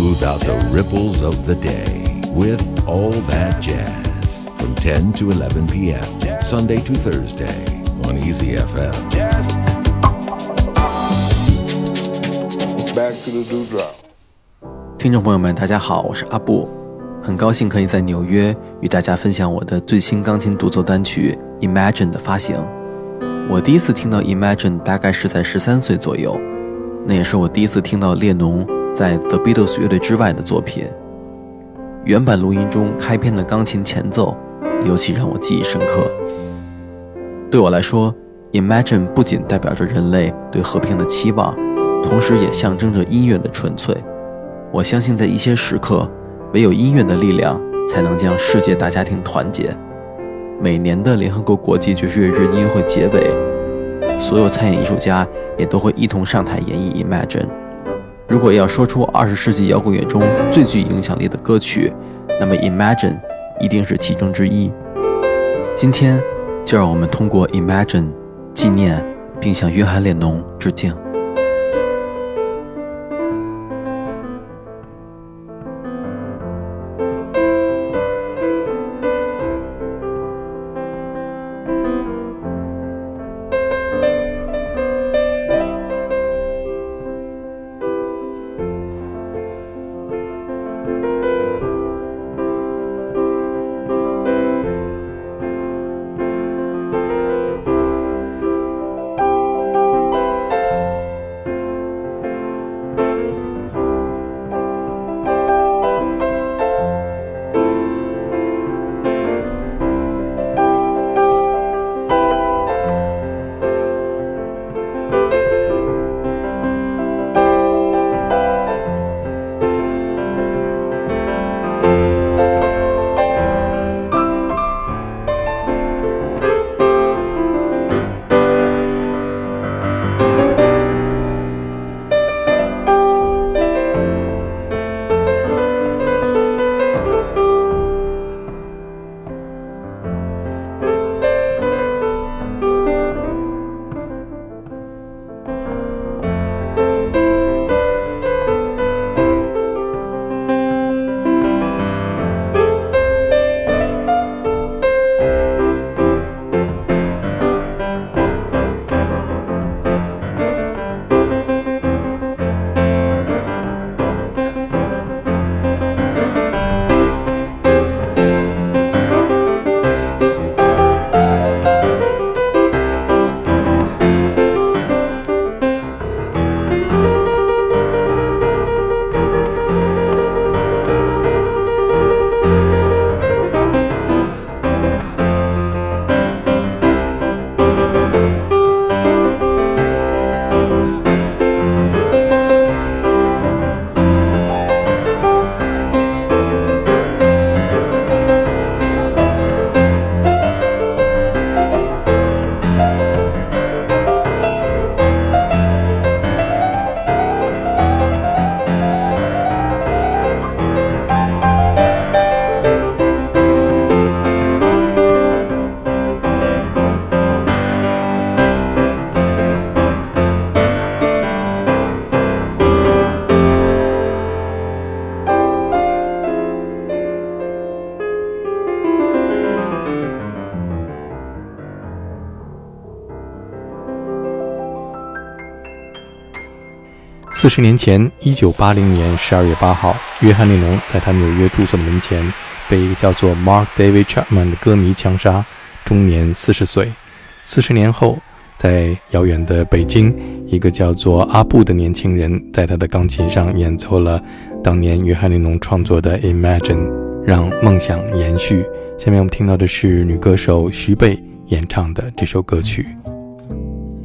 smooth out the ripples of the day with all that jazz from 10 to 11 p.m. Sunday to Thursday on Easy FM. Back to the dewdrop. 听众朋友们，大家好，我是阿布，很高兴可以在纽约与大家分享我的最新钢琴独奏单曲《Imagine》的发行。我第一次听到《Imagine》大概是在十三岁左右，那也是我第一次听到列侬在 The Beatles 乐队之外的作品。原版录音中开篇的钢琴前奏尤其让我记忆深刻。对我来说，《Imagine》不仅代表着人类对和平的期望，同时也象征着音乐的纯粹。我相信，在一些时刻，唯有音乐的力量才能将世界大家庭团结。每年的联合国国际爵士乐日音乐会结尾，所有参演艺术家也都会一同上台演绎《Imagine》。如果要说出二十世纪摇滚乐中最具影响力的歌曲，那么《Imagine》一定是其中之一。今天，就让我们通过《Imagine》纪念并向约翰列侬致敬。四十年前，一九八零年十二月八号，约翰列侬在他纽约住所的门前被一个叫做 Mark David Chapman 的歌迷枪杀，终年四十岁。四十年后，在遥远的北京，一个叫做阿布的年轻人在他的钢琴上演奏了当年约翰列侬创作的《Imagine》，让梦想延续。下面我们听到的是女歌手徐贝演唱的这首歌曲。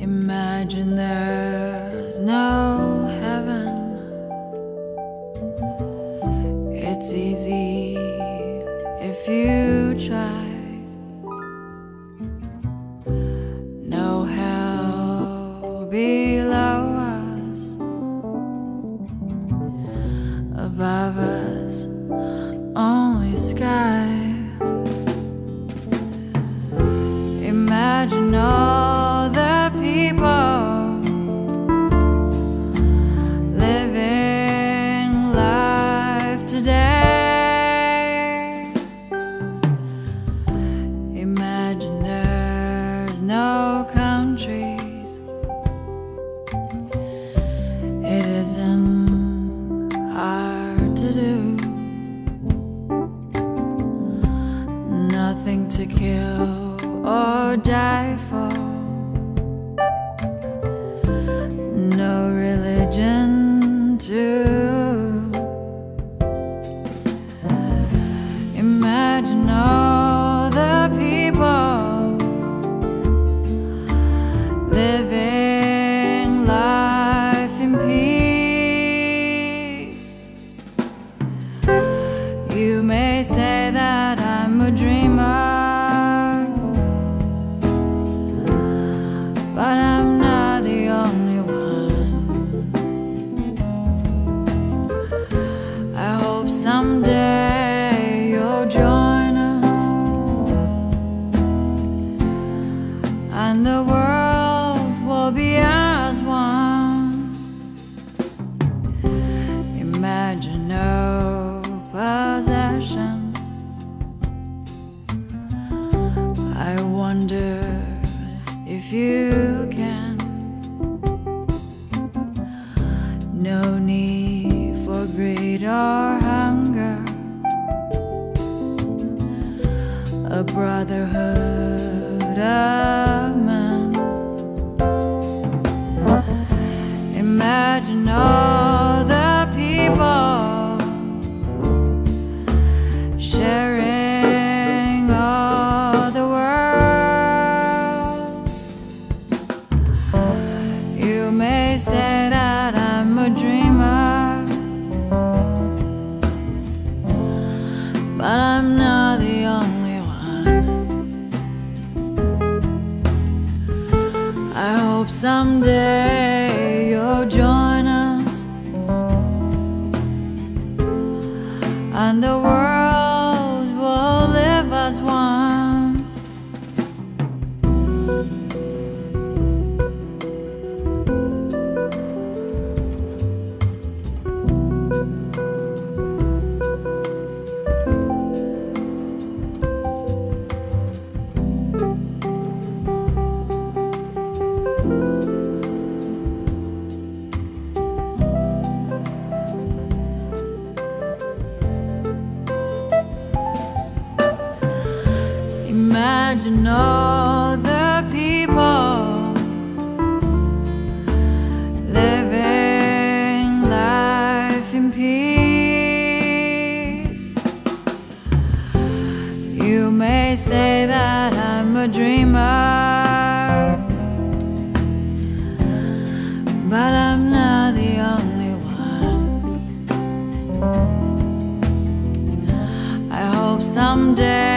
Imagine there's no if you try. No hell below us, above us, only sky. no need for greed or hunger. A brotherhood of the Say that I'm a dreamer, but I'm not the only one. I hope someday.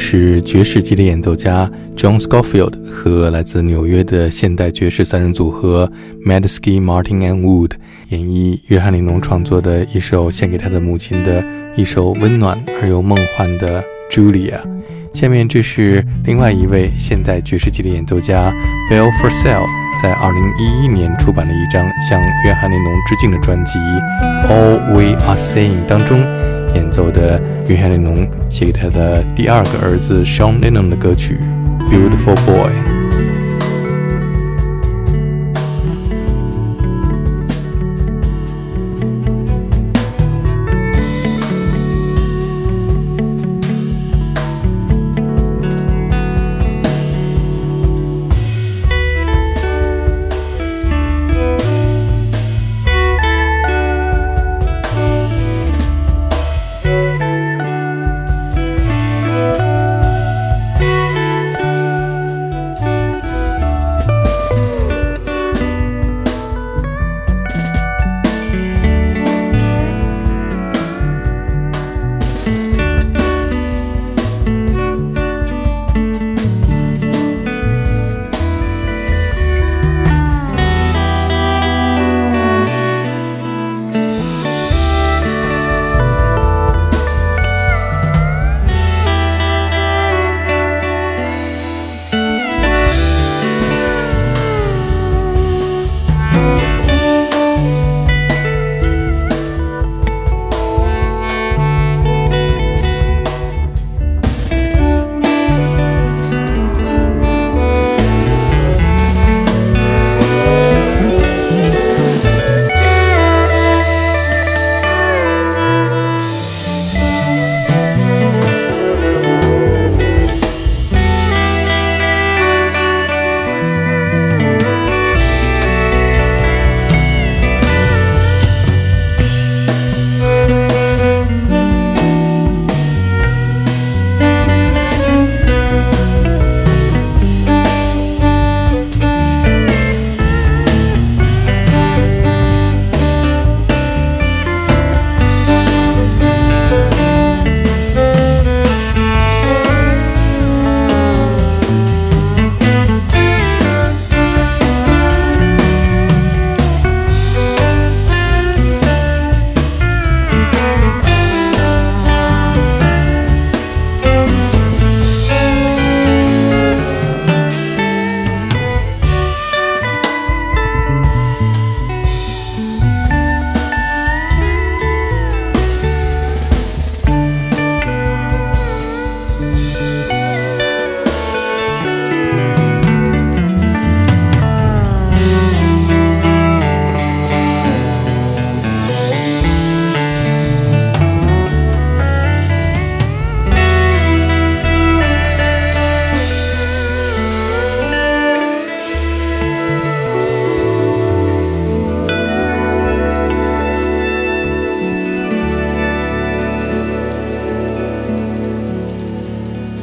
是爵士吉他演奏家 John Scofield 和来自纽约的现代爵士三人组合 Medeski、Martin and Wood 演绎约翰·列侬创作的一首献给他的母亲的一首温暖而又梦幻的 Julia。下面这是另外一位现代爵士吉他演奏家 Bill Forsell 在2011年出版的一张向约翰·列侬致敬的专辑 All We Are Saying 当中。演奏的约翰·列侬写给他的第二个儿子 Sean Lennon 的歌曲《Beautiful Boy》。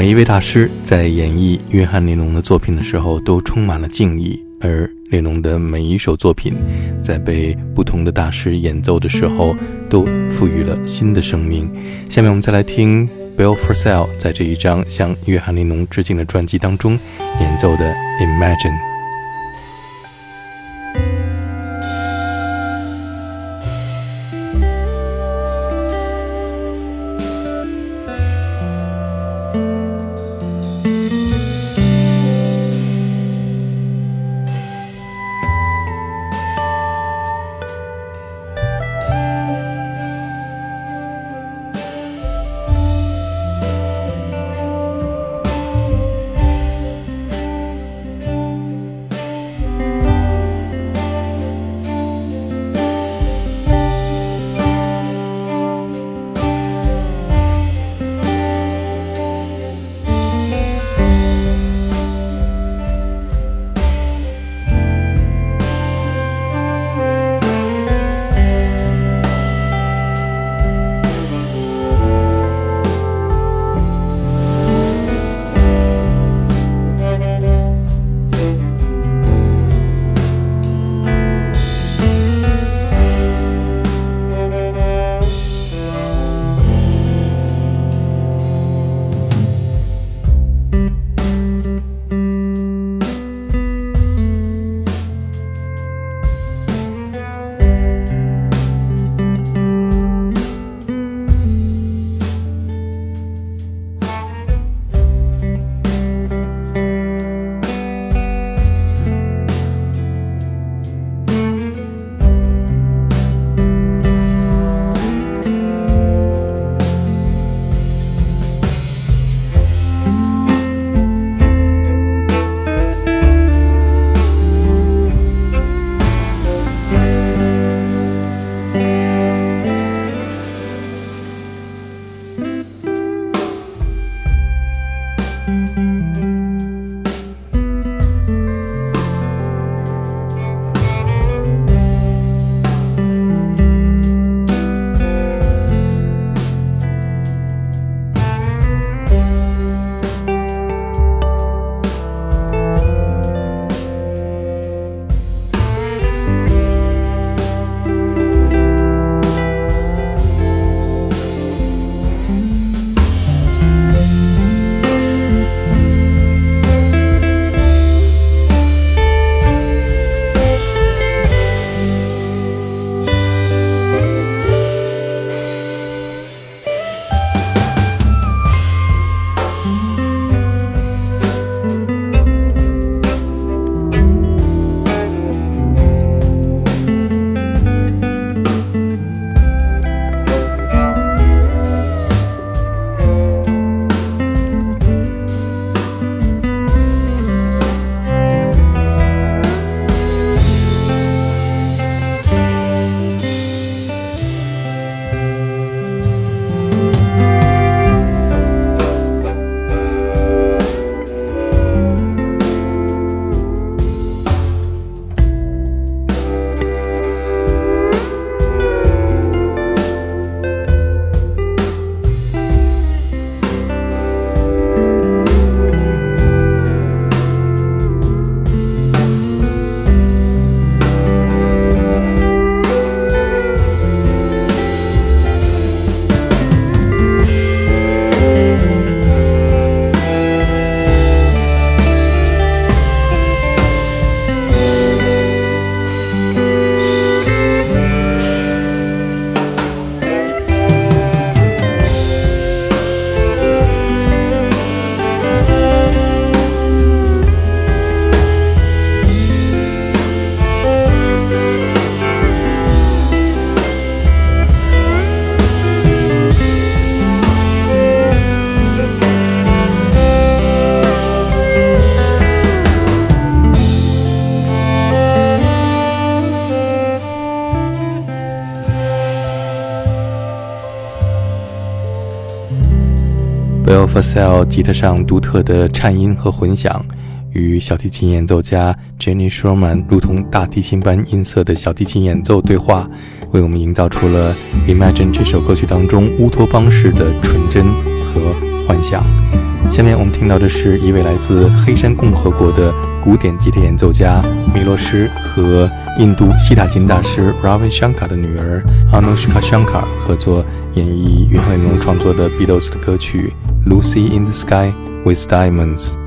每一位大师在演绎约翰·尼侬的作品的时候，都充满了敬意。而列侬的每一首作品，在被不同的大师演奏的时候，都赋予了新的生命。下面我们再来听 Bill f o r s e l l 在这一张向约翰·尼侬致敬的专辑当中演奏的《Imagine》。Purcell 吉他上独特的颤音和混响，与小提琴演奏家 Jenny Sherman 如同大提琴般音色的小提琴演奏对话，为我们营造出了《Imagine》这首歌曲当中乌托邦式的纯真和幻想。下面我们听到的是一位来自黑山共和国的古典吉他演奏家米洛什和印度西塔琴大师 Ravi Shankar 的女儿 Anushka Shankar 合作演绎约翰·列侬创作的 Beatles 的歌曲《Lucy in the Sky with Diamonds》。